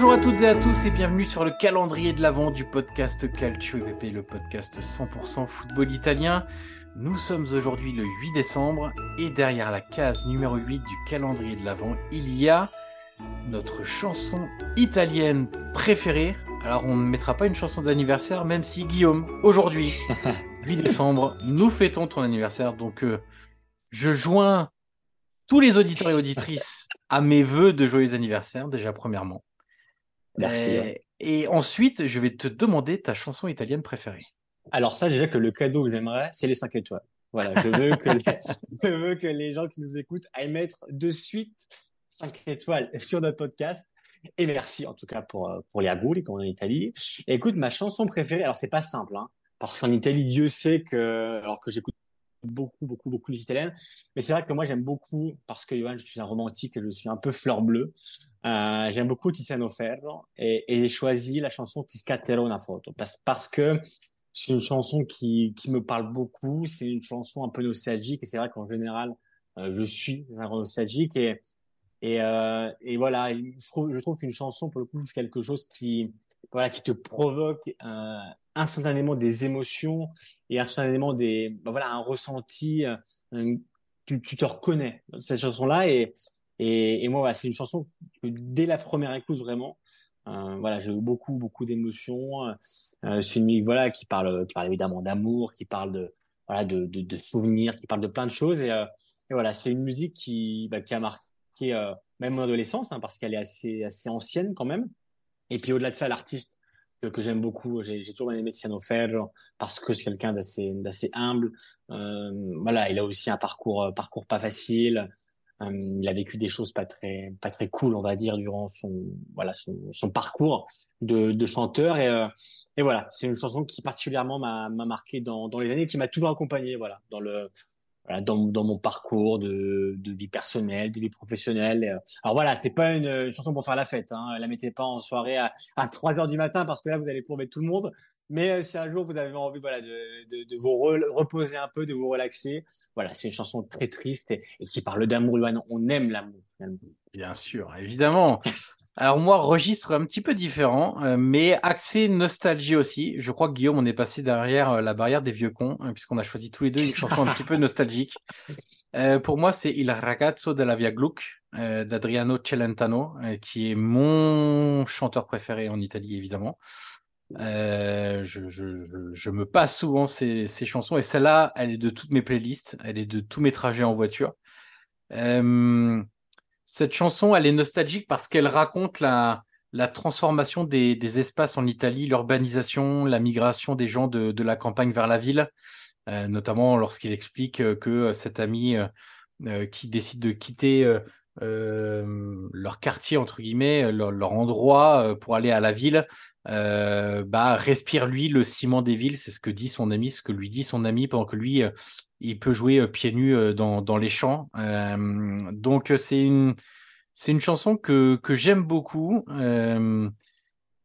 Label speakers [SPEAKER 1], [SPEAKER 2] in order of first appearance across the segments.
[SPEAKER 1] Bonjour à toutes et à tous et bienvenue sur le calendrier de l'avant du podcast Calcio EVP, le podcast 100% football italien. Nous sommes aujourd'hui le 8 décembre et derrière la case numéro 8 du calendrier de l'avant, il y a notre chanson italienne préférée. Alors on ne mettra pas une chanson d'anniversaire même si Guillaume, aujourd'hui, 8 décembre, nous fêtons ton anniversaire. Donc euh, je joins tous les auditeurs et auditrices à mes vœux de joyeux anniversaire déjà premièrement.
[SPEAKER 2] Merci.
[SPEAKER 1] Euh, et ensuite, je vais te demander ta chanson italienne préférée.
[SPEAKER 2] Alors ça, déjà que le cadeau que j'aimerais, c'est les 5 étoiles. Voilà, je veux que, je veux que les gens qui nous écoutent aillent mettre de suite 5 étoiles sur notre podcast. Et merci en tout cas pour, euh, pour les agouli, comme on est en Italie. Et écoute, ma chanson préférée, alors c'est pas simple, hein, parce qu'en Italie, Dieu sait que, alors que j'écoute beaucoup, beaucoup, beaucoup de italienne, mais c'est vrai que moi j'aime beaucoup, parce que Johan, je suis un romantique je suis un peu fleur bleue, euh, j'aime beaucoup Tiziano Ferro et, j'ai choisi la chanson Ti scatterò una foto parce, parce que c'est une chanson qui, qui me parle beaucoup, c'est une chanson un peu nostalgique et c'est vrai qu'en général euh, je suis un nostalgique et et, euh, et voilà, je trouve, je trouve qu'une chanson pour le coup c'est quelque chose qui voilà qui te provoque euh, instantanément des émotions et instantanément des ben voilà un ressenti, euh, tu, tu te reconnais dans cette chanson là et et, et moi, voilà, c'est une chanson que dès la première écoute, vraiment, euh, voilà, j'ai eu beaucoup, beaucoup d'émotions. Euh, c'est une musique, voilà, qui parle, qui parle évidemment d'amour, qui parle de, voilà, de, de, de, souvenirs, qui parle de plein de choses. Et, euh, et voilà, c'est une musique qui, bah, qui a marqué euh, même mon adolescence, hein, parce qu'elle est assez, assez ancienne quand même. Et puis au-delà de ça, l'artiste que, j'aime beaucoup, j'ai toujours aimé Tiziano Ferro parce que c'est quelqu'un d'assez, humble. Euh, voilà, il a aussi un parcours, parcours pas facile. Euh, il a vécu des choses pas très pas très cool, on va dire, durant son voilà son, son parcours de, de chanteur et euh, et voilà, c'est une chanson qui particulièrement m'a m'a marqué dans dans les années, qui m'a toujours accompagné, voilà, dans le voilà, dans, dans mon parcours de, de vie personnelle, de vie professionnelle. Euh, alors voilà, c'est pas une, chanson pour faire la fête. Hein. La mettez pas en soirée à, à 3 heures du matin parce que là, vous allez plomber tout le monde. Mais euh, si un jour vous avez envie voilà, de, de, de vous re reposer un peu, de vous relaxer, voilà, c'est une chanson très triste et, et qui parle d'amour. On aime l'amour finalement.
[SPEAKER 1] Bien sûr, évidemment. Alors moi, registre un petit peu différent, euh, mais axé nostalgie aussi. Je crois que Guillaume, on est passé derrière euh, la barrière des vieux cons, hein, puisqu'on a choisi tous les deux une chanson un petit peu nostalgique. Euh, pour moi, c'est Il ragazzo della via Gluck euh, d'Adriano Celentano, qui est mon chanteur préféré en Italie, évidemment. Je, je, je, je, me passe souvent ces, ces chansons et celle-là, elle est de toutes mes playlists, elle est de tous mes trajets en voiture. Euh, cette chanson, elle est nostalgique parce qu'elle raconte la, transformation des, espaces en Italie, l'urbanisation, la migration des gens de, la campagne vers la ville, euh, notamment lorsqu'il explique que cet ami euh, qui décide de quitter euh, leur quartier entre guillemets, leur, leur endroit pour aller à la ville, euh, bah, respire lui le ciment des villes, c'est ce que dit son ami, ce que lui dit son ami pendant que lui euh, il peut jouer euh, pieds nus dans, dans les champs. donc c'est une c'est une chanson que, que j'aime beaucoup, euh,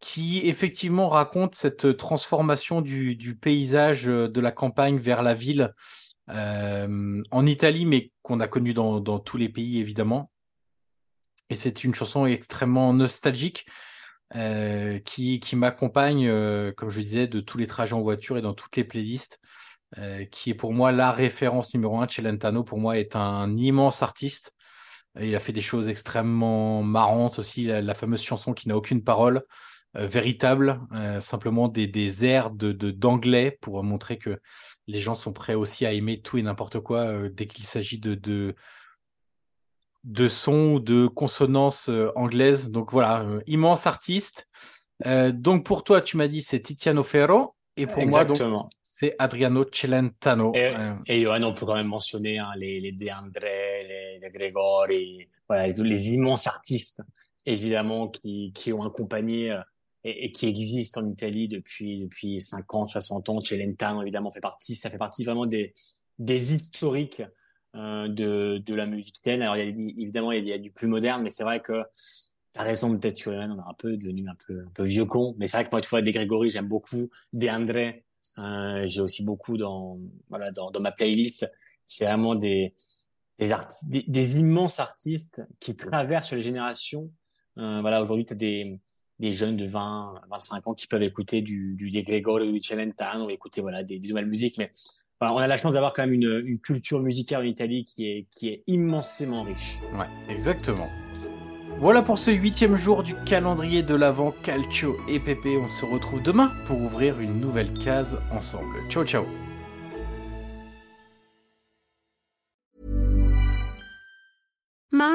[SPEAKER 1] qui effectivement raconte cette transformation du, paysage de la campagne vers la ville euh, en Italie, mais qu'on a connu dans, tous les pays évidemment. Et c'est une chanson extrêmement nostalgique euh, qui, qui m'accompagne, euh, comme je disais, de tous les trajets en voiture et dans toutes les playlists. Euh, qui est pour moi la référence numéro un. Celentano, pour moi, est un immense artiste. Il a fait des choses extrêmement marrantes aussi. La, fameuse chanson qui n'a aucune parole, véritable, simplement des, des airs de d'anglais pour montrer que les gens sont prêts aussi à aimer tout et n'importe quoi dès qu'il s'agit de, de de sons ou de consonances anglaises. Donc voilà, immense artiste. donc pour toi, tu m'as dit c'est Tiziano Ferro. Et pour moi, donc, c'est Adriano Celentano.
[SPEAKER 2] Et, et Johan, on peut quand même mentionner hein, les, les De André, les, les Gregori, voilà, les, les, immenses artistes, évidemment, qui, qui ont accompagné euh, et, et, qui existent en Italie depuis, depuis 50, 60 ans. Celentano, évidemment, fait partie, ça fait partie vraiment des, des historiques euh, de, de la musique italienne. Alors, il y a, évidemment, il y a du plus moderne, mais c'est vrai que T'as raison, peut-être, tu on est un peu devenu un peu, un peu vieux con, mais c'est vrai que moi, tu vois, des Grégory, j'aime beaucoup. Des André, euh, j'ai aussi beaucoup dans voilà dans, dans ma playlist. C'est vraiment des des, des, immenses artistes qui traversent les générations. Euh, voilà, aujourd'hui, tu as des, des jeunes de 20, 25 ans qui peuvent écouter du, du De Gregorio, du Celentano, écouter voilà, des, des nouvelles musiques. Mais on a la chance d'avoir quand même une, une culture musicale en Italie qui est, qui est immensément riche.
[SPEAKER 1] Ouais, exactement. Voilà pour ce huitième jour du calendrier de l'Avent Calcio et Pépé. On se retrouve demain pour ouvrir une nouvelle case ensemble. Ciao ciao